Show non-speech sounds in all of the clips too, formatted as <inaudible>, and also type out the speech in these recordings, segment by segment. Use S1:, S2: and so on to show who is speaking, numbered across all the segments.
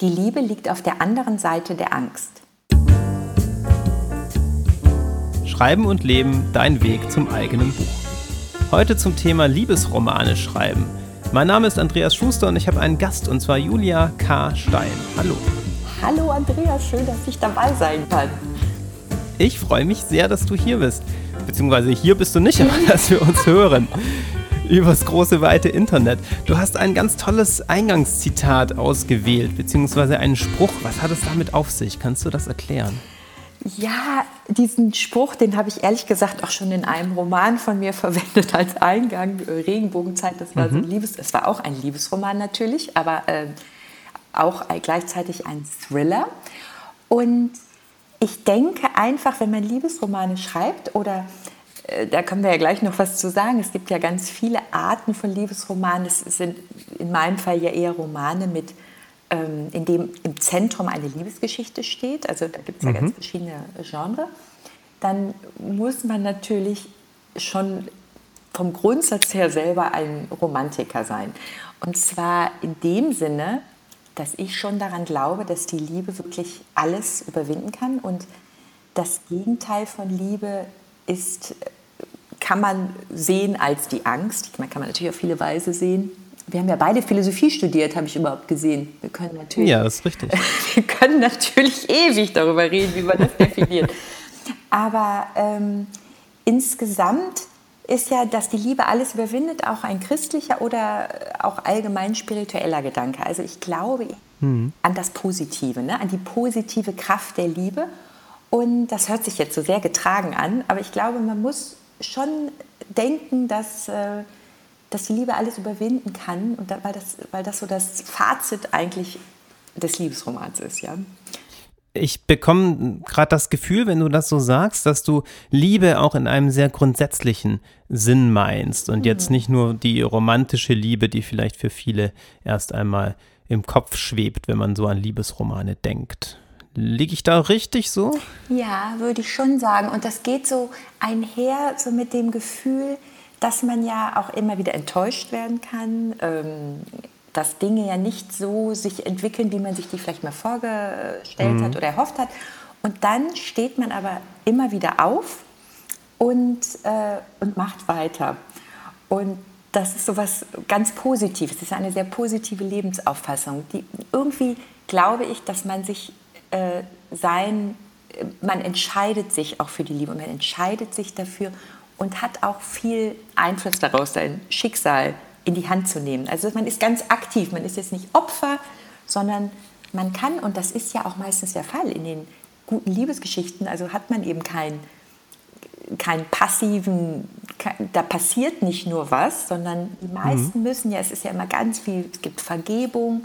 S1: Die Liebe liegt auf der anderen Seite der Angst.
S2: Schreiben und Leben, dein Weg zum eigenen Buch. Heute zum Thema Liebesromane schreiben. Mein Name ist Andreas Schuster und ich habe einen Gast und zwar Julia K. Stein. Hallo.
S1: Hallo Andreas, schön, dass ich dabei sein kann.
S2: Ich freue mich sehr, dass du hier bist. Beziehungsweise hier bist du nicht, <laughs> aber dass wir uns hören übers große weite Internet. Du hast ein ganz tolles Eingangszitat ausgewählt, beziehungsweise einen Spruch. Was hat es damit auf sich? Kannst du das erklären?
S1: Ja, diesen Spruch, den habe ich ehrlich gesagt auch schon in einem Roman von mir verwendet als Eingang. Regenbogenzeit, das war mhm. so ein Liebes, es war auch ein Liebesroman natürlich, aber äh, auch gleichzeitig ein Thriller. Und ich denke einfach, wenn man Liebesromane schreibt oder da können wir ja gleich noch was zu sagen. Es gibt ja ganz viele Arten von Liebesromanen. Es sind in meinem Fall ja eher Romane mit, ähm, in dem im Zentrum eine Liebesgeschichte steht. Also da gibt es ja mhm. ganz verschiedene Genres. Dann muss man natürlich schon vom Grundsatz her selber ein Romantiker sein. Und zwar in dem Sinne, dass ich schon daran glaube, dass die Liebe wirklich alles überwinden kann und das Gegenteil von Liebe ist kann man sehen als die Angst. Man kann man natürlich auf viele Weise sehen. Wir haben ja beide Philosophie studiert, habe ich überhaupt gesehen. Wir können natürlich,
S2: ja, das ist richtig. <laughs>
S1: Wir können natürlich ewig darüber reden, wie man das <laughs> definiert. Aber ähm, insgesamt ist ja, dass die Liebe alles überwindet, auch ein christlicher oder auch allgemein spiritueller Gedanke. Also ich glaube mhm. an das Positive, ne? an die positive Kraft der Liebe. Und das hört sich jetzt so sehr getragen an, aber ich glaube, man muss schon denken, dass, äh, dass die Liebe alles überwinden kann, und da, weil, das, weil das so das Fazit eigentlich des Liebesromans ist. Ja?
S2: Ich bekomme gerade das Gefühl, wenn du das so sagst, dass du Liebe auch in einem sehr grundsätzlichen Sinn meinst und mhm. jetzt nicht nur die romantische Liebe, die vielleicht für viele erst einmal im Kopf schwebt, wenn man so an Liebesromane denkt. Liege ich da richtig so?
S1: Ja, würde ich schon sagen. Und das geht so einher so mit dem Gefühl, dass man ja auch immer wieder enttäuscht werden kann, ähm, dass Dinge ja nicht so sich entwickeln, wie man sich die vielleicht mal vorgestellt mhm. hat oder erhofft hat. Und dann steht man aber immer wieder auf und, äh, und macht weiter. Und das ist so was ganz Positives. Das ist eine sehr positive Lebensauffassung. Die, irgendwie glaube ich, dass man sich äh, sein, man entscheidet sich auch für die Liebe, man entscheidet sich dafür und hat auch viel Einfluss daraus, sein Schicksal in die Hand zu nehmen. Also man ist ganz aktiv, man ist jetzt nicht Opfer, sondern man kann, und das ist ja auch meistens der Fall in den guten Liebesgeschichten, also hat man eben keinen kein passiven, kein, da passiert nicht nur was, sondern die meisten mhm. müssen ja, es ist ja immer ganz viel, es gibt Vergebung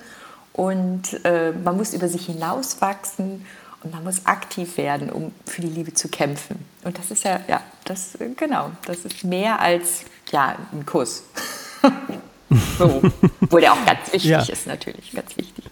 S1: und äh, man muss über sich hinauswachsen und man muss aktiv werden, um für die Liebe zu kämpfen. Und das ist ja, ja, das, genau, das ist mehr als ja, ein Kuss. <laughs> so. Obwohl der auch ganz wichtig ja. ist, natürlich, ganz wichtig.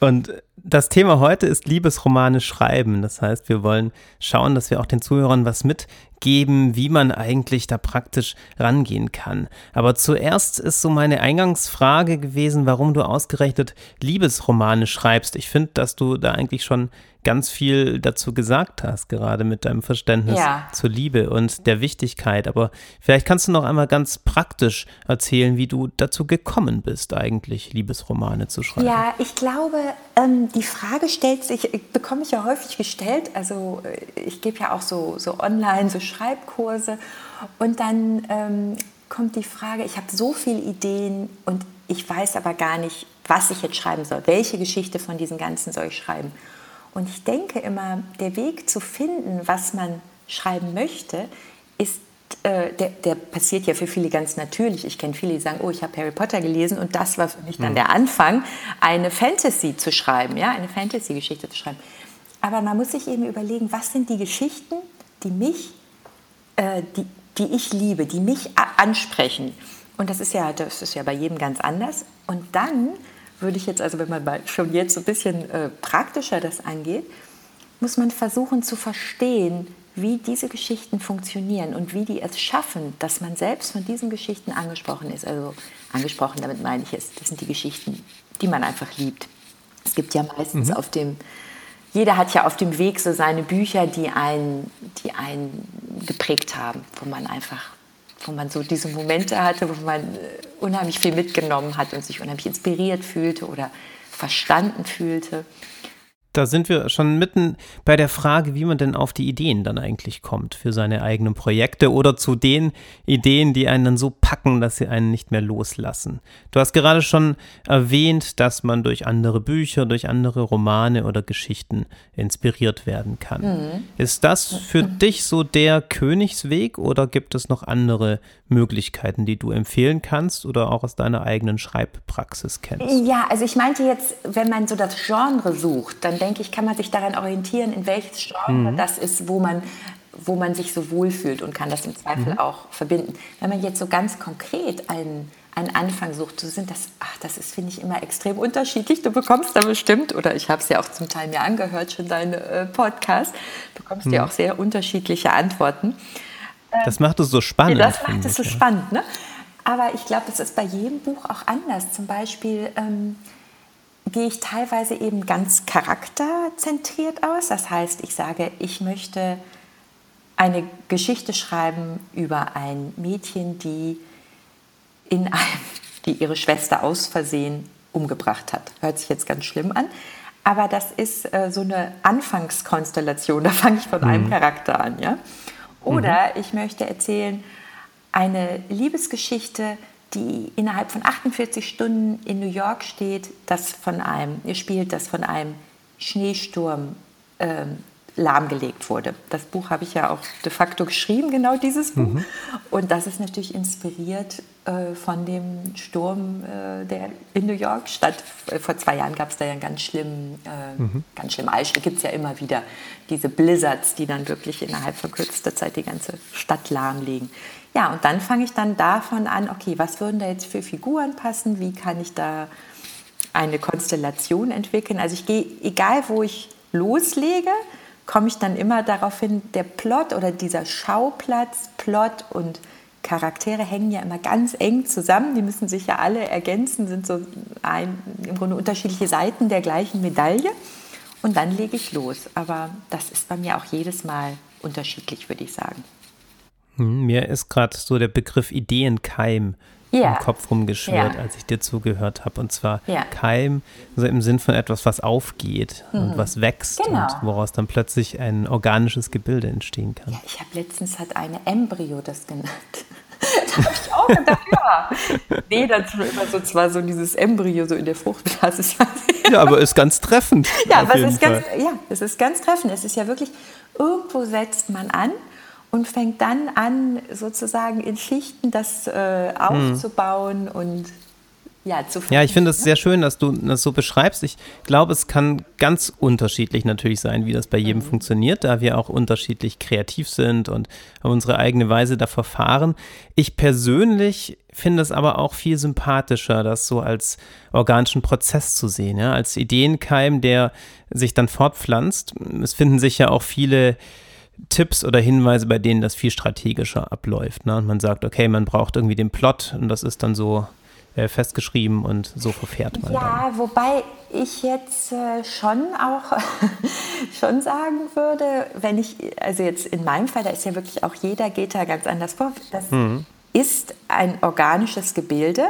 S2: Und das Thema heute ist Liebesromane schreiben. Das heißt, wir wollen schauen, dass wir auch den Zuhörern was mitgeben, wie man eigentlich da praktisch rangehen kann. Aber zuerst ist so meine Eingangsfrage gewesen, warum du ausgerechnet Liebesromane schreibst. Ich finde, dass du da eigentlich schon ganz viel dazu gesagt hast, gerade mit deinem Verständnis ja. zur Liebe und der Wichtigkeit. Aber vielleicht kannst du noch einmal ganz praktisch erzählen, wie du dazu gekommen bist, eigentlich Liebesromane zu schreiben.
S1: Ja, ich glaube, ähm, die Frage stellt sich, bekomme ich ja häufig gestellt. Also äh, ich gebe ja auch so, so online, so Schreibkurse. Und dann ähm, kommt die Frage, ich habe so viele Ideen und ich weiß aber gar nicht, was ich jetzt schreiben soll. Welche Geschichte von diesen ganzen soll ich schreiben? Und ich denke immer, der Weg zu finden, was man schreiben möchte, ist äh, der, der, passiert ja für viele ganz natürlich. Ich kenne viele, die sagen, oh, ich habe Harry Potter gelesen und das war für mich dann mhm. der Anfang, eine Fantasy zu schreiben, ja, eine Fantasy-Geschichte zu schreiben. Aber man muss sich eben überlegen, was sind die Geschichten, die mich, äh, die, die ich liebe, die mich ansprechen. Und das ist ja, das ist ja bei jedem ganz anders. Und dann würde ich jetzt, also wenn man schon jetzt so ein bisschen äh, praktischer das angeht, muss man versuchen zu verstehen, wie diese Geschichten funktionieren und wie die es schaffen, dass man selbst von diesen Geschichten angesprochen ist. Also angesprochen, damit meine ich es, das sind die Geschichten, die man einfach liebt. Es gibt ja meistens mhm. auf dem, jeder hat ja auf dem Weg so seine Bücher, die einen, die einen geprägt haben, wo man einfach, wo man so diese Momente hatte, wo man äh, unheimlich viel mitgenommen hat und sich unheimlich inspiriert fühlte oder verstanden fühlte
S2: da sind wir schon mitten bei der Frage, wie man denn auf die Ideen dann eigentlich kommt für seine eigenen Projekte oder zu den Ideen, die einen dann so packen, dass sie einen nicht mehr loslassen. Du hast gerade schon erwähnt, dass man durch andere Bücher, durch andere Romane oder Geschichten inspiriert werden kann. Mhm. Ist das für mhm. dich so der Königsweg oder gibt es noch andere Möglichkeiten, die du empfehlen kannst oder auch aus deiner eigenen Schreibpraxis kennst?
S1: Ja, also ich meinte jetzt, wenn man so das Genre sucht, dann denke ich, kann man sich daran orientieren, in welches Genre mhm. das ist, wo man, wo man sich so wohlfühlt und kann das im Zweifel mhm. auch verbinden. Wenn man jetzt so ganz konkret einen, einen Anfang sucht, so sind das, ach, das ist, finde ich, immer extrem unterschiedlich. Du bekommst da bestimmt, oder ich habe es ja auch zum Teil mir angehört, schon deine äh, Podcast, bekommst mhm. ja auch sehr unterschiedliche Antworten.
S2: Das macht es so spannend.
S1: Ja, das macht es so spannend, ne? Aber ich glaube, das ist bei jedem Buch auch anders. Zum Beispiel ähm, gehe ich teilweise eben ganz charakterzentriert aus. Das heißt, ich sage, ich möchte eine Geschichte schreiben über ein Mädchen, die, in einem, <laughs> die ihre Schwester aus Versehen umgebracht hat. Hört sich jetzt ganz schlimm an. Aber das ist äh, so eine Anfangskonstellation. Da fange ich von mhm. einem Charakter an. Ja? Oder mhm. ich möchte erzählen eine Liebesgeschichte die innerhalb von 48 Stunden in New York steht, das von einem, ihr spielt, das von einem Schneesturm ähm, lahmgelegt wurde. Das Buch habe ich ja auch de facto geschrieben, genau dieses Buch. Mhm. Und das ist natürlich inspiriert äh, von dem Sturm, äh, der in New York statt. Äh, vor zwei Jahren gab es da ja einen ganz schlimmen, äh, mhm. ganz schlimmen Eisschlag. gibt es ja immer wieder diese Blizzards, die dann wirklich innerhalb von kürzester Zeit die ganze Stadt lahmlegen. Ja, und dann fange ich dann davon an, okay, was würden da jetzt für Figuren passen? Wie kann ich da eine Konstellation entwickeln? Also ich gehe, egal wo ich loslege, komme ich dann immer darauf hin, der Plot oder dieser Schauplatz, Plot und Charaktere hängen ja immer ganz eng zusammen. Die müssen sich ja alle ergänzen, sind so ein, im Grunde unterschiedliche Seiten der gleichen Medaille. Und dann lege ich los. Aber das ist bei mir auch jedes Mal unterschiedlich, würde ich sagen.
S2: Hm, mir ist gerade so der Begriff Ideenkeim ja. im Kopf rumgeschwirrt, ja. als ich dir zugehört habe. Und zwar ja. Keim, also im Sinn von etwas, was aufgeht mhm. und was wächst genau. und woraus dann plötzlich ein organisches Gebilde entstehen kann.
S1: Ja, ich habe letztens hat eine Embryo das genannt. <laughs> da habe ich auch gedacht, ja. Nee, das immer so zwar so dieses Embryo so in der Fruchtblase. <laughs>
S2: ja, aber ist ganz treffend.
S1: Ja, aber es ist ganz, ja, es ist ganz treffend. Es ist ja wirklich, irgendwo setzt man an und fängt dann an, sozusagen in Schichten das äh, aufzubauen mhm. und ja, zu
S2: Ja, ich finde es ne? sehr schön, dass du das so beschreibst. Ich glaube, es kann ganz unterschiedlich natürlich sein, wie das bei jedem mhm. funktioniert, da wir auch unterschiedlich kreativ sind und unsere eigene Weise da verfahren. Ich persönlich finde es aber auch viel sympathischer, das so als organischen Prozess zu sehen, ja? als Ideenkeim, der sich dann fortpflanzt. Es finden sich ja auch viele Tipps oder Hinweise, bei denen das viel strategischer abläuft. Ne? Und man sagt, okay, man braucht irgendwie den Plot und das ist dann so äh, festgeschrieben und so verfährt man.
S1: Ja,
S2: dann.
S1: wobei ich jetzt äh, schon auch <laughs> schon sagen würde, wenn ich, also jetzt in meinem Fall, da ist ja wirklich auch jeder geht da ganz anders vor. Das mhm. ist ein organisches Gebilde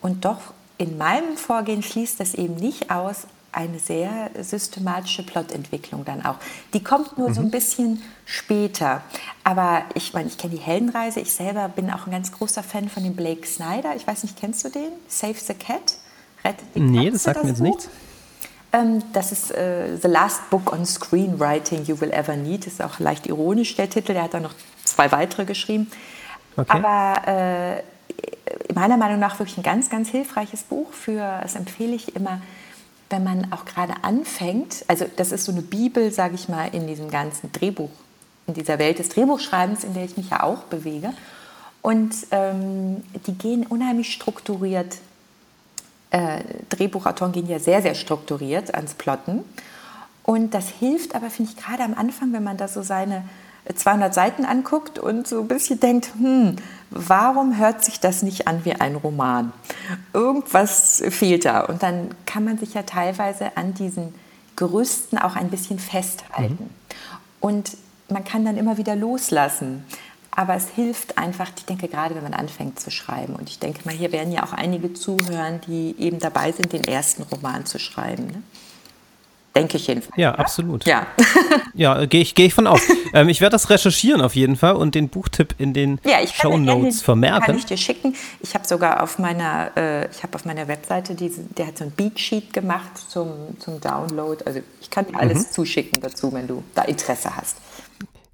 S1: und doch in meinem Vorgehen schließt das eben nicht aus, eine sehr systematische Plotentwicklung dann auch. Die kommt nur mhm. so ein mhm. bisschen später. Aber ich meine, ich kenne die Heldenreise. Ich selber bin auch ein ganz großer Fan von dem Blake Snyder. Ich weiß nicht, kennst du den? Save the Cat?
S2: Rettet die nee, das sagt das mir jetzt nichts.
S1: Ähm, das ist äh, The Last Book on Screenwriting You Will Ever Need. Das ist auch leicht ironisch, der Titel. Der hat dann noch zwei weitere geschrieben. Okay. Aber äh, meiner Meinung nach wirklich ein ganz, ganz hilfreiches Buch. Für, das empfehle ich immer wenn man auch gerade anfängt, also das ist so eine Bibel, sage ich mal, in diesem ganzen Drehbuch, in dieser Welt des Drehbuchschreibens, in der ich mich ja auch bewege. Und ähm, die gehen unheimlich strukturiert. Äh, Drehbuchautoren gehen ja sehr, sehr strukturiert ans Plotten. Und das hilft aber, finde ich, gerade am Anfang, wenn man da so seine 200 Seiten anguckt und so ein bisschen denkt, hm, warum hört sich das nicht an wie ein Roman? Irgendwas fehlt da. Und dann kann man sich ja teilweise an diesen Gerüsten auch ein bisschen festhalten. Mhm. Und man kann dann immer wieder loslassen. Aber es hilft einfach, ich denke gerade, wenn man anfängt zu schreiben. Und ich denke mal, hier werden ja auch einige zuhören, die eben dabei sind, den ersten Roman zu schreiben. Ne? Denke ich jedenfalls.
S2: Ja, absolut.
S1: Ja, <laughs>
S2: ja gehe ich, geh ich von aus. ähm, ich werde das recherchieren auf jeden Fall und den Buchtipp in den ja, Show Notes vermerken.
S1: Kann ich dir schicken. Ich habe sogar auf meiner, äh, ich habe auf meiner Webseite, diese, der hat so ein Beatsheet gemacht zum, zum Download. Also ich kann dir alles mhm. zuschicken dazu, wenn du da Interesse hast.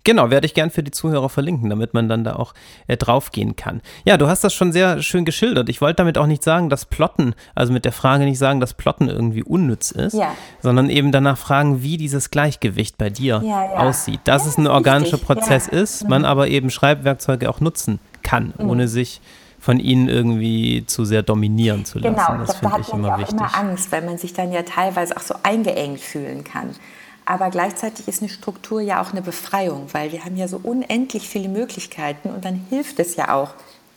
S2: Genau, werde ich gern für die Zuhörer verlinken, damit man dann da auch äh, draufgehen kann. Ja, du hast das schon sehr schön geschildert. Ich wollte damit auch nicht sagen, dass Plotten, also mit der Frage nicht sagen, dass Plotten irgendwie unnütz ist, ja. sondern eben danach fragen, wie dieses Gleichgewicht bei dir ja, ja. aussieht. Dass es ein organischer Prozess ist, man mhm. aber eben Schreibwerkzeuge auch nutzen kann, mhm. ohne sich von ihnen irgendwie zu sehr dominieren zu lassen.
S1: Genau, das finde ich immer wichtig. immer Angst, weil man sich dann ja teilweise auch so eingeengt fühlen kann. Aber gleichzeitig ist eine Struktur ja auch eine Befreiung, weil wir haben ja so unendlich viele Möglichkeiten und dann hilft es ja auch,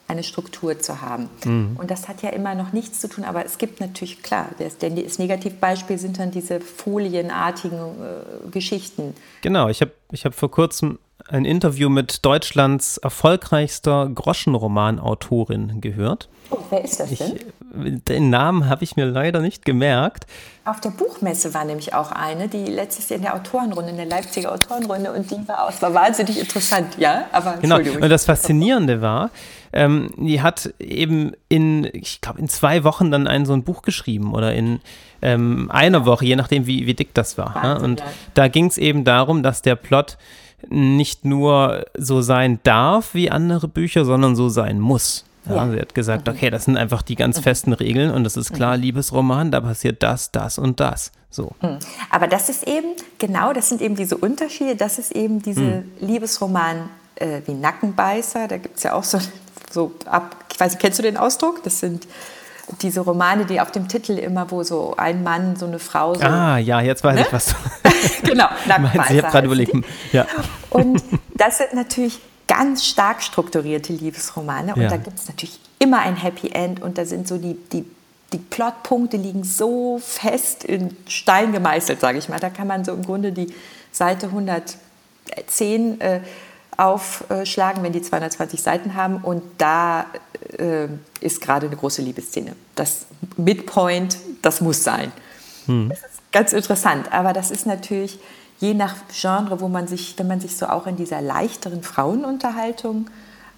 S1: eine Struktur zu haben. Mhm. Und das hat ja immer noch nichts zu tun, aber es gibt natürlich, klar, das, das Negativbeispiel sind dann diese folienartigen äh, Geschichten.
S2: Genau, ich habe ich hab vor kurzem ein Interview mit Deutschlands erfolgreichster Groschenromanautorin gehört.
S1: Oh, wer ist das denn?
S2: Ich, den Namen habe ich mir leider nicht gemerkt.
S1: Auf der Buchmesse war nämlich auch eine, die letztes Jahr in der Autorenrunde, in der Leipziger Autorenrunde, und die war aus, war wahnsinnig interessant, ja,
S2: aber Genau, und das Faszinierende war, ähm, die hat eben in, ich glaube, in zwei Wochen dann ein so ein Buch geschrieben oder in ähm, einer Woche, je nachdem, wie, wie dick das war. Wahnsinn, ne? Und ja. da ging es eben darum, dass der Plot nicht nur so sein darf wie andere Bücher, sondern so sein muss. Ja, ja. Sie hat gesagt, okay, das sind einfach die ganz festen Regeln und das ist klar, mhm. Liebesroman, da passiert das, das und das. So. Mhm.
S1: Aber das ist eben, genau, das sind eben diese Unterschiede, das ist eben diese mhm. Liebesroman äh, wie Nackenbeißer, da gibt es ja auch so, so ab, ich weiß nicht, kennst du den Ausdruck? Das sind diese Romane, die auf dem Titel immer, wo so ein Mann, so eine Frau so.
S2: Ah, ja, jetzt weiß ne? ich, was du. <laughs>
S1: genau, <laughs>
S2: Nackenbeißer. Ich habe gerade überlegt. Ja.
S1: Und das sind natürlich ganz stark strukturierte Liebesromane. Und ja. da gibt es natürlich immer ein Happy End und da sind so die, die, die Plotpunkte liegen so fest in Stein gemeißelt, sage ich mal. Da kann man so im Grunde die Seite 110 äh, aufschlagen, wenn die 220 Seiten haben. Und da äh, ist gerade eine große Liebesszene. Das Midpoint, das muss sein. Hm. Das ist ganz interessant. Aber das ist natürlich je nach Genre, wo man sich, wenn man sich so auch in dieser leichteren Frauenunterhaltung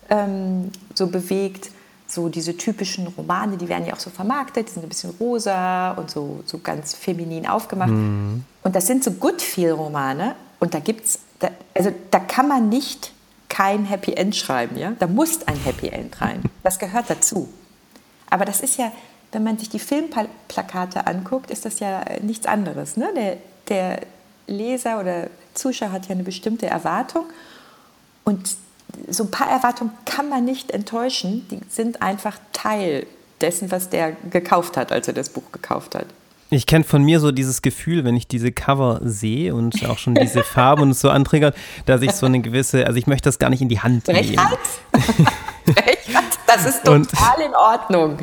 S1: ähm, so bewegt, so diese typischen Romane, die werden ja auch so vermarktet, die sind ein bisschen rosa und so, so ganz feminin aufgemacht. Mhm. Und das sind so Good-Feel-Romane und da gibt's, da, also da kann man nicht kein Happy End schreiben, ja? Da muss ein Happy End rein. Das gehört dazu. Aber das ist ja, wenn man sich die Filmplakate anguckt, ist das ja nichts anderes. Ne? Der, der Leser oder Zuschauer hat ja eine bestimmte Erwartung und so ein paar Erwartungen kann man nicht enttäuschen. Die sind einfach Teil dessen, was der gekauft hat, als er das Buch gekauft hat.
S2: Ich kenne von mir so dieses Gefühl, wenn ich diese Cover sehe und auch schon diese <laughs> Farben und so antriggert, dass ich so eine gewisse, also ich möchte das gar nicht in die Hand nehmen. <laughs>
S1: Das ist total und, in Ordnung.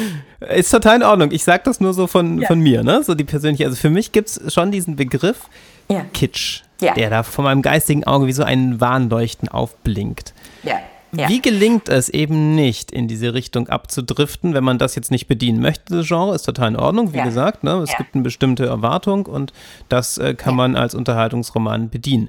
S1: <laughs>
S2: Ist total in Ordnung. Ich sage das nur so von, ja. von mir, ne? So die persönliche. Also für mich gibt es schon diesen Begriff ja. Kitsch, ja. der da von meinem geistigen Auge wie so ein Warnleuchten aufblinkt. Ja. Ja. Wie gelingt es eben nicht, in diese Richtung abzudriften, wenn man das jetzt nicht bedienen möchte? Das Genre ist total in Ordnung, wie ja. gesagt. Ne? Es ja. gibt eine bestimmte Erwartung und das äh, kann man als Unterhaltungsroman bedienen.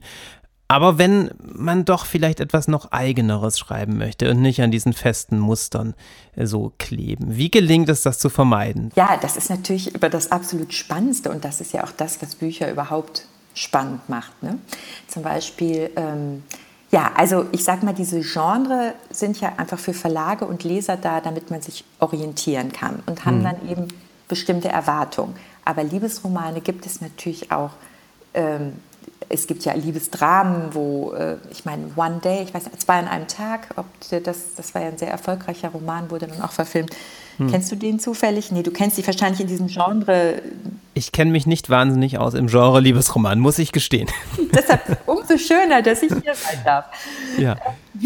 S2: Aber wenn man doch vielleicht etwas noch eigeneres schreiben möchte und nicht an diesen festen Mustern äh, so kleben, wie gelingt es, das zu vermeiden?
S1: Ja, das ist natürlich über das absolut Spannendste und das ist ja auch das, was Bücher überhaupt spannend macht. Ne? Zum Beispiel ähm, ja, also ich sage mal, diese Genre sind ja einfach für Verlage und Leser da, damit man sich orientieren kann und haben mhm. dann eben bestimmte Erwartungen. Aber Liebesromane gibt es natürlich auch ähm, es gibt ja Liebesdramen, wo, äh, ich meine, One Day, ich weiß nicht, zwei an einem Tag, ob das, das war ja ein sehr erfolgreicher Roman, wurde dann auch verfilmt. Hm. Kennst du den zufällig? Nee, du kennst dich wahrscheinlich in diesem Genre.
S2: Ich kenne mich nicht wahnsinnig aus im Genre Liebesroman, muss ich gestehen. <laughs>
S1: Deshalb umso schöner, dass ich hier sein darf.
S2: Ja. <laughs>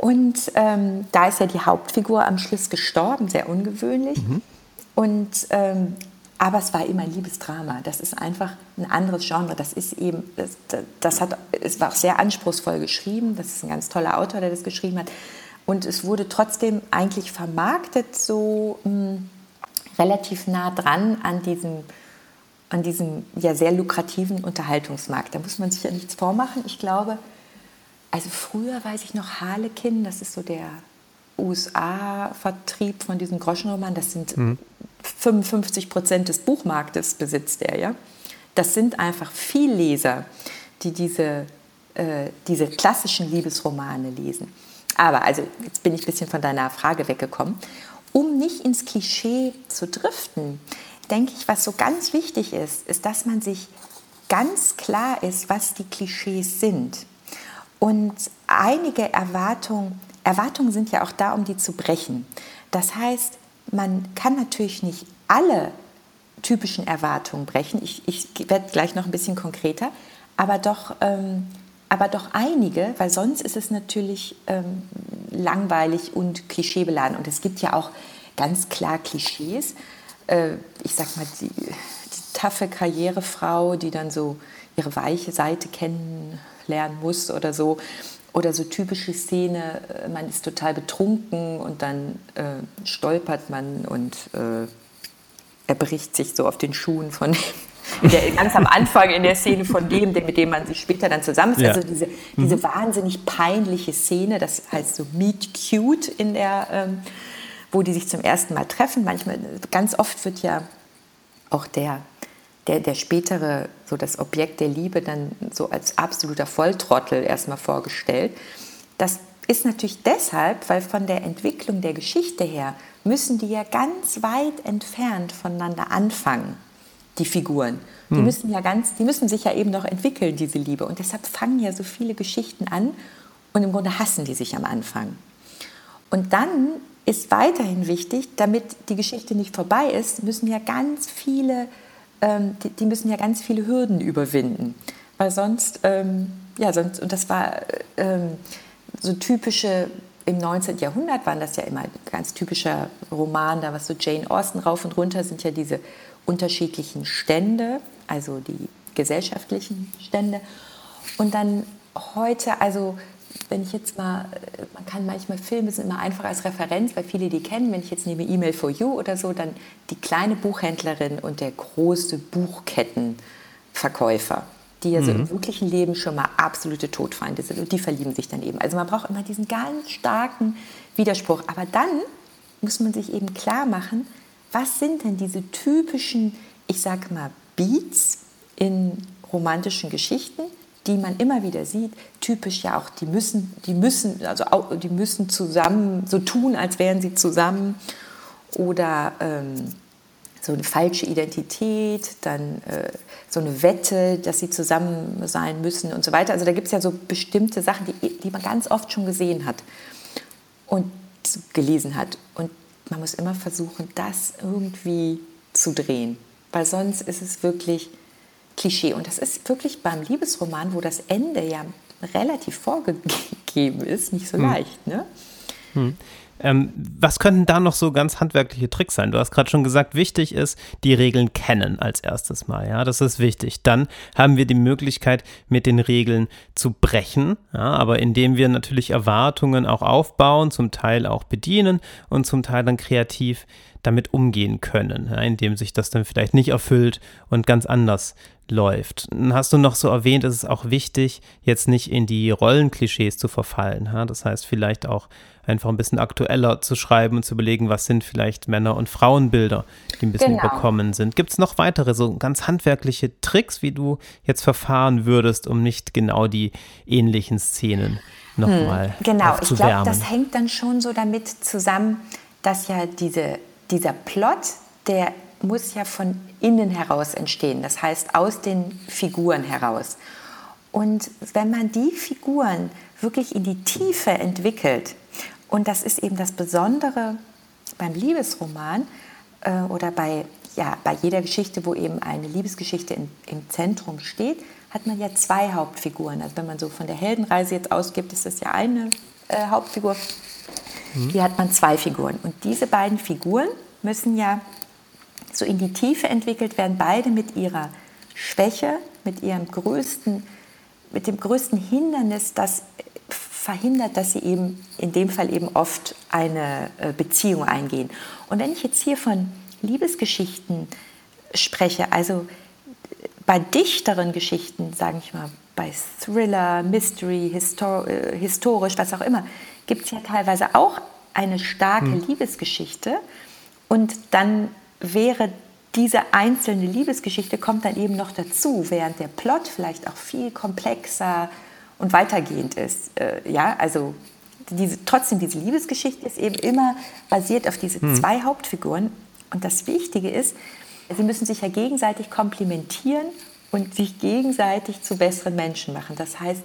S1: Und ähm, da ist ja die Hauptfigur am Schluss gestorben, sehr ungewöhnlich. Mhm. Und ähm, aber es war immer ein Liebesdrama. Das ist einfach ein anderes Genre. Das ist eben, das, das hat, es war auch sehr anspruchsvoll geschrieben. Das ist ein ganz toller Autor, der das geschrieben hat. Und es wurde trotzdem eigentlich vermarktet so mh, hm, relativ nah dran an diesem, an diesem ja sehr lukrativen Unterhaltungsmarkt. Da muss man sich ja nichts vormachen. Ich glaube, also früher weiß ich noch Harlekin, das ist so der USA-Vertrieb von diesem Groschenroman. Das sind mhm. 55 Prozent des Buchmarktes besitzt er, ja. Das sind einfach viel Leser, die diese, äh, diese klassischen Liebesromane lesen. Aber, also jetzt bin ich ein bisschen von deiner Frage weggekommen. Um nicht ins Klischee zu driften, denke ich, was so ganz wichtig ist, ist, dass man sich ganz klar ist, was die Klischees sind. Und einige Erwartungen, Erwartungen sind ja auch da, um die zu brechen. Das heißt, man kann natürlich nicht alle typischen Erwartungen brechen. Ich, ich werde gleich noch ein bisschen konkreter, aber doch, ähm, aber doch einige, weil sonst ist es natürlich ähm, langweilig und klischeebeladen. Und es gibt ja auch ganz klar Klischees. Äh, ich sag mal, die, die taffe Karrierefrau, die dann so ihre weiche Seite kennenlernen muss oder so. Oder so typische Szene, äh, man ist total betrunken und dann äh, stolpert man und äh, er bricht sich so auf den Schuhen von dem, <laughs> der, ganz am Anfang in der Szene von dem, mit dem man sich später dann zusammen ist. Ja. Also diese, diese mhm. wahnsinnig peinliche Szene, das heißt so Meet Cute in der, ähm, wo die sich zum ersten Mal treffen. Manchmal, ganz oft wird ja auch der der, der spätere, so das Objekt der Liebe dann so als absoluter Volltrottel erstmal vorgestellt. Das ist natürlich deshalb, weil von der Entwicklung der Geschichte her müssen die ja ganz weit entfernt voneinander anfangen, die Figuren. Die hm. müssen ja ganz, die müssen sich ja eben noch entwickeln, diese Liebe. Und deshalb fangen ja so viele Geschichten an und im Grunde hassen die sich am Anfang. Und dann ist weiterhin wichtig, damit die Geschichte nicht vorbei ist, müssen ja ganz viele ähm, die, die, müssen ja ganz viele Hürden überwinden. Weil sonst, ähm, ja, sonst, und das war ähm, so typische, im 19. Jahrhundert waren das ja immer ganz typischer Roman, da was so Jane Austen rauf und runter sind ja diese unterschiedlichen Stände, also die gesellschaftlichen Stände. Und dann heute, also wenn ich jetzt mal, man kann manchmal Filme sind immer einfach als Referenz, weil viele die kennen. Wenn ich jetzt nehme E-Mail for You oder so, dann die kleine Buchhändlerin und der große Buchkettenverkäufer, die ja mhm. so im wirklichen Leben schon mal absolute Todfeinde sind und die verlieben sich dann eben. Also man braucht immer diesen ganz starken Widerspruch. Aber dann muss man sich eben klar machen, was sind denn diese typischen, ich sag mal, Beats in romantischen Geschichten, die man immer wieder sieht, typisch ja auch, die müssen, die müssen, also die müssen zusammen so tun, als wären sie zusammen oder ähm, so eine falsche Identität, dann äh, so eine Wette, dass sie zusammen sein müssen und so weiter. Also da gibt es ja so bestimmte Sachen, die, die man ganz oft schon gesehen hat und gelesen hat. Und man muss immer versuchen, das irgendwie zu drehen, weil sonst ist es wirklich Klischee. Und das ist wirklich beim Liebesroman, wo das Ende ja relativ vorgegeben ist, nicht so hm. leicht. Ne?
S2: Hm. Ähm, was könnten da noch so ganz handwerkliche Tricks sein? Du hast gerade schon gesagt, wichtig ist, die Regeln kennen als erstes Mal. Ja, das ist wichtig. Dann haben wir die Möglichkeit, mit den Regeln zu brechen. Ja, aber indem wir natürlich Erwartungen auch aufbauen, zum Teil auch bedienen und zum Teil dann kreativ damit umgehen können, ja, indem sich das dann vielleicht nicht erfüllt und ganz anders läuft. Dann hast du noch so erwähnt, es ist auch wichtig, jetzt nicht in die Rollenklischees zu verfallen. Ja? Das heißt, vielleicht auch einfach ein bisschen aktueller zu schreiben und zu überlegen, was sind vielleicht Männer- und Frauenbilder, die ein bisschen genau. bekommen sind. Gibt es noch weitere so ganz handwerkliche Tricks, wie du jetzt verfahren würdest, um nicht genau die ähnlichen Szenen nochmal hm,
S1: Genau, ich glaube, das hängt dann schon so damit zusammen, dass ja diese, dieser Plot, der muss ja von innen heraus entstehen, das heißt aus den Figuren heraus. Und wenn man die Figuren wirklich in die Tiefe entwickelt, und das ist eben das Besondere beim Liebesroman äh, oder bei, ja, bei jeder Geschichte, wo eben eine Liebesgeschichte in, im Zentrum steht, hat man ja zwei Hauptfiguren. Also wenn man so von der Heldenreise jetzt ausgibt, ist das ja eine äh, Hauptfigur. Mhm. Hier hat man zwei Figuren. Und diese beiden Figuren müssen ja so in die Tiefe entwickelt werden, beide mit ihrer Schwäche, mit ihrem größten, mit dem größten Hindernis, das verhindert, dass sie eben in dem Fall eben oft eine äh, Beziehung eingehen. Und wenn ich jetzt hier von Liebesgeschichten spreche, also bei dichteren Geschichten, sage ich mal, bei Thriller, Mystery, Histor äh, historisch, was auch immer, gibt es ja teilweise auch eine starke hm. Liebesgeschichte. Und dann wäre diese einzelne Liebesgeschichte kommt dann eben noch dazu, während der Plot vielleicht auch viel komplexer und weitergehend ist. Äh, ja, also diese, trotzdem diese Liebesgeschichte ist eben immer basiert auf diese hm. zwei Hauptfiguren. Und das Wichtige ist, sie müssen sich ja gegenseitig komplementieren und sich gegenseitig zu besseren Menschen machen. Das heißt,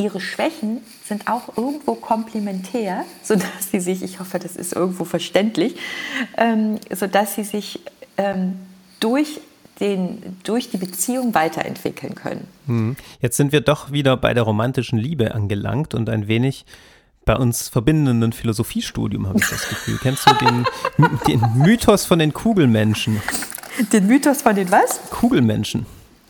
S1: ihre Schwächen sind auch irgendwo komplementär, <laughs> sodass sie sich, ich hoffe, das ist irgendwo verständlich, ähm, sodass sie sich ähm, durch, den, durch die Beziehung weiterentwickeln können.
S2: Hm. Jetzt sind wir doch wieder bei der romantischen Liebe angelangt und ein wenig bei uns verbindenden Philosophiestudium, habe ich das Gefühl. Kennst du den, <laughs> den Mythos von den Kugelmenschen?
S1: Den Mythos von den was?
S2: Kugelmenschen.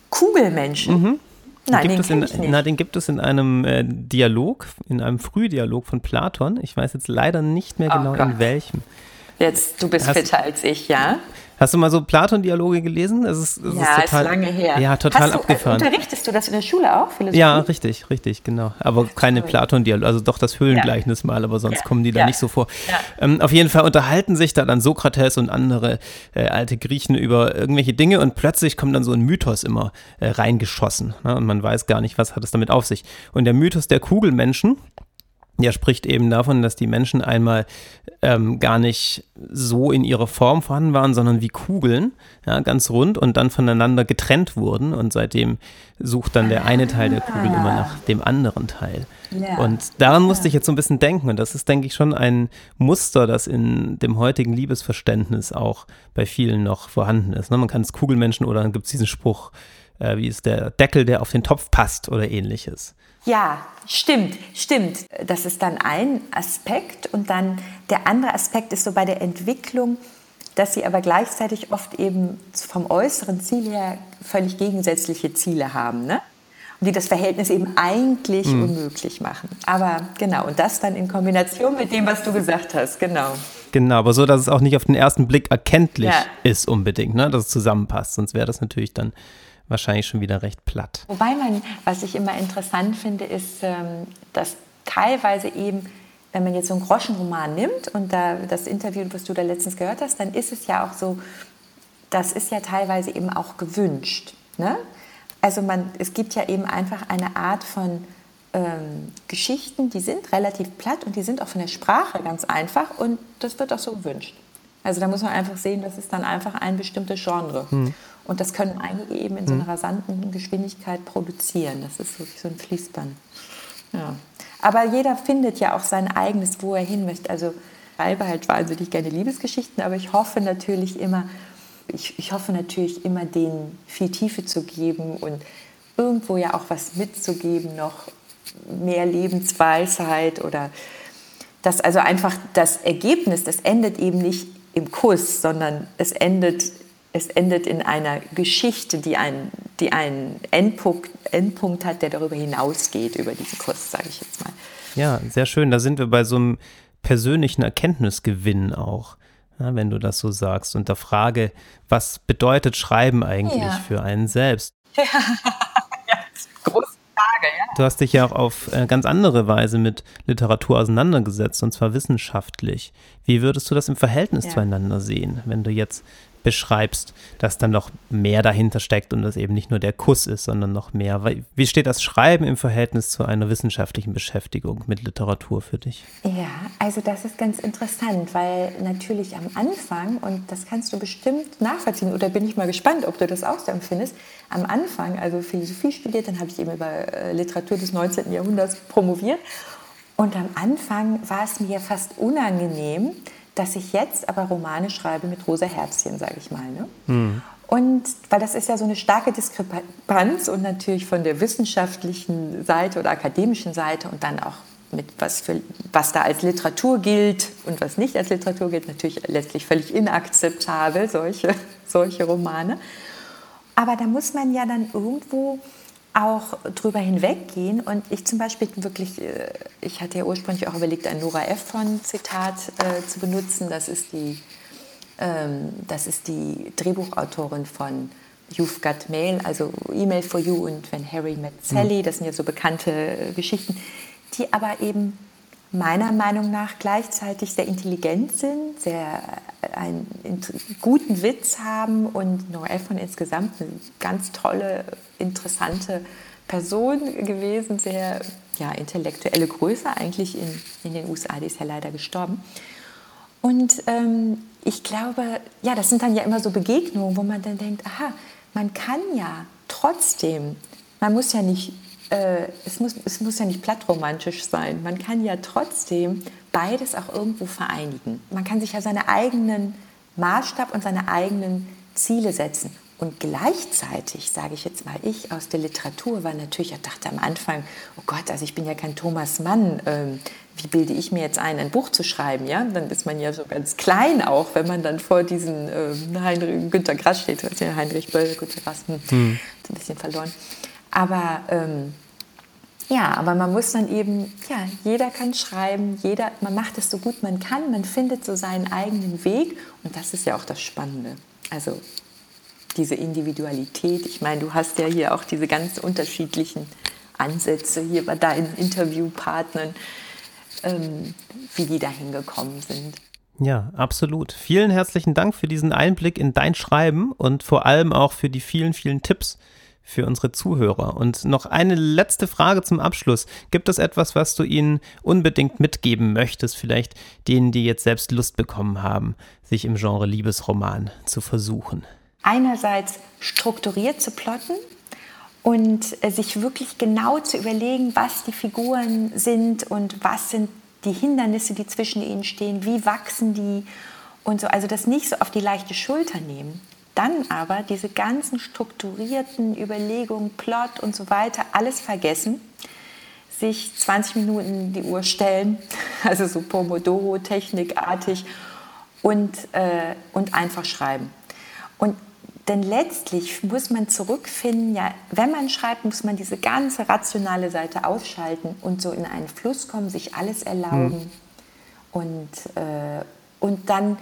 S1: Kugelmenschen? Mhm.
S2: Nein, den, den, in, na, den gibt es in einem äh, Dialog, in einem Frühdialog von Platon. Ich weiß jetzt leider nicht mehr oh genau oh in welchem.
S1: Jetzt, du bist Hast, fitter als ich, ja?
S2: Hast du mal so Platon-Dialoge gelesen?
S1: Es ist, es ja, ist, total, ist lange her.
S2: Ja, total
S1: Hast du,
S2: abgefahren.
S1: Unterrichtest du das in der Schule auch?
S2: Philosophie? Ja, richtig, richtig, genau. Aber keine Platon-Dialoge, also doch das Höhlengleichnis ja. mal, aber sonst ja. kommen die da nicht so vor. Ähm, auf jeden Fall unterhalten sich da dann Sokrates und andere äh, alte Griechen über irgendwelche Dinge und plötzlich kommt dann so ein Mythos immer äh, reingeschossen. Ne? Und man weiß gar nicht, was hat es damit auf sich. Und der Mythos der Kugelmenschen, der spricht eben davon, dass die Menschen einmal ähm, gar nicht so in ihrer Form vorhanden waren, sondern wie Kugeln, ja, ganz rund und dann voneinander getrennt wurden. Und seitdem sucht dann der eine Teil der Kugel immer nach dem anderen Teil. Ja. Und daran musste ich jetzt so ein bisschen denken. Und das ist, denke ich, schon ein Muster, das in dem heutigen Liebesverständnis auch bei vielen noch vorhanden ist. Ne? Man kann es Kugelmenschen oder dann gibt es diesen Spruch, äh, wie ist der Deckel, der auf den Topf passt oder ähnliches.
S1: Ja, stimmt, stimmt. Das ist dann ein Aspekt. Und dann der andere Aspekt ist so bei der Entwicklung, dass sie aber gleichzeitig oft eben vom äußeren Ziel her völlig gegensätzliche Ziele haben. Ne? Und die das Verhältnis eben eigentlich mhm. unmöglich machen. Aber genau, und das dann in Kombination mit dem, was du gesagt hast, genau.
S2: Genau, aber so, dass es auch nicht auf den ersten Blick erkenntlich ja. ist unbedingt, ne? dass es zusammenpasst. Sonst wäre das natürlich dann wahrscheinlich schon wieder recht platt.
S1: Wobei man, was ich immer interessant finde, ist, ähm, dass teilweise eben, wenn man jetzt so einen Groschenroman nimmt und da das Interview, was du da letztens gehört hast, dann ist es ja auch so, das ist ja teilweise eben auch gewünscht. Ne? Also man, es gibt ja eben einfach eine Art von ähm, Geschichten, die sind relativ platt und die sind auch von der Sprache ganz einfach und das wird auch so gewünscht. Also da muss man einfach sehen, das ist dann einfach ein bestimmtes Genre. Hm. Und das können einige eben in so einer hm. rasanten Geschwindigkeit produzieren. Das ist wirklich so ein Fließband. Ja. Aber jeder findet ja auch sein eigenes, wo er hin möchte. Also ich schreibe halt wahnsinnig gerne Liebesgeschichten, aber ich hoffe natürlich immer, ich, ich hoffe natürlich immer, denen viel Tiefe zu geben und irgendwo ja auch was mitzugeben, noch mehr Lebensweisheit oder dass also einfach das Ergebnis, das endet eben nicht im Kuss, sondern es endet es endet in einer Geschichte, die, ein, die einen Endpunkt, Endpunkt hat, der darüber hinausgeht, über diesen Kurs, sage ich jetzt mal.
S2: Ja, sehr schön. Da sind wir bei so einem persönlichen Erkenntnisgewinn auch, ja, wenn du das so sagst. Und der Frage, was bedeutet Schreiben eigentlich ja. für einen selbst? Ja, <laughs> ja große Frage, ja. Du hast dich ja auch auf äh, ganz andere Weise mit Literatur auseinandergesetzt, und zwar wissenschaftlich. Wie würdest du das im Verhältnis zueinander sehen, wenn du jetzt beschreibst, dass dann noch mehr dahinter steckt und das eben nicht nur der Kuss ist, sondern noch mehr. Wie steht das Schreiben im Verhältnis zu einer wissenschaftlichen Beschäftigung mit Literatur für dich?
S1: Ja, also das ist ganz interessant, weil natürlich am Anfang, und das kannst du bestimmt nachvollziehen, oder bin ich mal gespannt, ob du das auch so empfindest, am Anfang, also Philosophie studiert, dann habe ich eben über äh, Literatur des 19. Jahrhunderts promoviert. Und am Anfang war es mir fast unangenehm, dass ich jetzt aber Romane schreibe mit rosa Herzchen, sage ich mal. Ne? Mhm. Und weil das ist ja so eine starke Diskrepanz und natürlich von der wissenschaftlichen Seite oder akademischen Seite und dann auch mit was, für, was da als Literatur gilt und was nicht als Literatur gilt, natürlich letztlich völlig inakzeptabel, solche, <laughs> solche Romane. Aber da muss man ja dann irgendwo auch drüber hinweggehen. Und ich zum Beispiel wirklich, äh, ich hatte ja ursprünglich auch überlegt, ein Nora Ephron-Zitat äh, zu benutzen. Das ist, die, ähm, das ist die Drehbuchautorin von You've Got Mail, also Email for You und When Harry Met Sally. Mhm. Das sind ja so bekannte äh, Geschichten, die aber eben meiner Meinung nach gleichzeitig sehr intelligent sind, sehr äh, einen guten Witz haben und Nora Ephron insgesamt eine ganz tolle, interessante Person gewesen, sehr ja, intellektuelle Größe eigentlich in, in den USA, die ist ja leider gestorben. Und ähm, ich glaube, ja, das sind dann ja immer so Begegnungen, wo man dann denkt, aha, man kann ja trotzdem, man muss ja nicht äh, es, muss, es muss ja nicht plattromantisch sein. Man kann ja trotzdem beides auch irgendwo vereinigen. Man kann sich ja seine eigenen Maßstab und seine eigenen Ziele setzen. Und gleichzeitig, sage ich jetzt mal, ich aus der Literatur war natürlich, ich dachte am Anfang, oh Gott, also ich bin ja kein Thomas Mann, ähm, wie bilde ich mir jetzt ein, ein Buch zu schreiben? Ja? Dann ist man ja so ganz klein auch, wenn man dann vor diesen ähm, Heinrich, Günter Grass steht, ja Heinrich Böll, Günter Grass, hm, hm. ein bisschen verloren. Aber ähm, ja, aber man muss dann eben, ja, jeder kann schreiben, jeder, man macht es so gut man kann, man findet so seinen eigenen Weg und das ist ja auch das Spannende. Also diese Individualität, ich meine, du hast ja hier auch diese ganz unterschiedlichen Ansätze hier bei deinen Interviewpartnern, ähm, wie die da hingekommen sind.
S2: Ja, absolut. Vielen herzlichen Dank für diesen Einblick in dein Schreiben und vor allem auch für die vielen, vielen Tipps, für unsere Zuhörer. Und noch eine letzte Frage zum Abschluss. Gibt es etwas, was du ihnen unbedingt mitgeben möchtest, vielleicht denen, die jetzt selbst Lust bekommen haben, sich im Genre Liebesroman zu versuchen?
S1: Einerseits strukturiert zu plotten und äh, sich wirklich genau zu überlegen, was die Figuren sind und was sind die Hindernisse, die zwischen ihnen stehen, wie wachsen die und so. Also das nicht so auf die leichte Schulter nehmen, dann aber diese ganzen strukturierten Überlegungen, Plot und so weiter, alles vergessen, sich 20 Minuten die Uhr stellen, <laughs> also so Pomodoro-Technikartig und, äh, und einfach schreiben. Und denn letztlich muss man zurückfinden, ja, wenn man schreibt, muss man diese ganze rationale Seite ausschalten und so in einen Fluss kommen, sich alles erlauben mhm. und, äh, und dann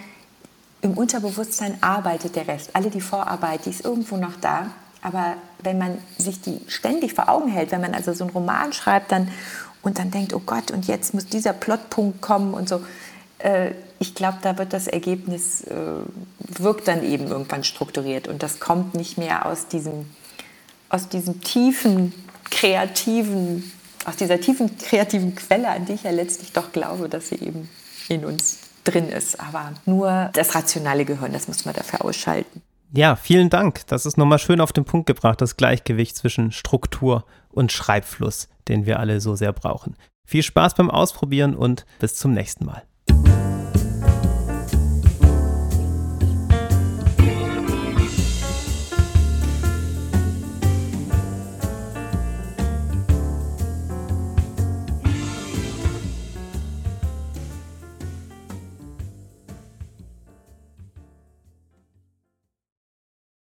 S1: im Unterbewusstsein arbeitet der Rest. Alle die Vorarbeit, die ist irgendwo noch da. Aber wenn man sich die ständig vor Augen hält, wenn man also so einen Roman schreibt dann, und dann denkt, oh Gott, und jetzt muss dieser Plotpunkt kommen und so, äh, ich glaube, da wird das Ergebnis, äh, wirkt dann eben irgendwann strukturiert. Und das kommt nicht mehr aus diesem, aus diesem tiefen, kreativen, aus dieser tiefen kreativen Quelle, an die ich ja letztlich doch glaube, dass sie eben in uns drin ist. Aber nur das rationale Gehirn, das muss man dafür ausschalten.
S2: Ja, vielen Dank. Das ist nochmal schön auf den Punkt gebracht, das Gleichgewicht zwischen Struktur und Schreibfluss, den wir alle so sehr brauchen. Viel Spaß beim Ausprobieren und bis zum nächsten Mal.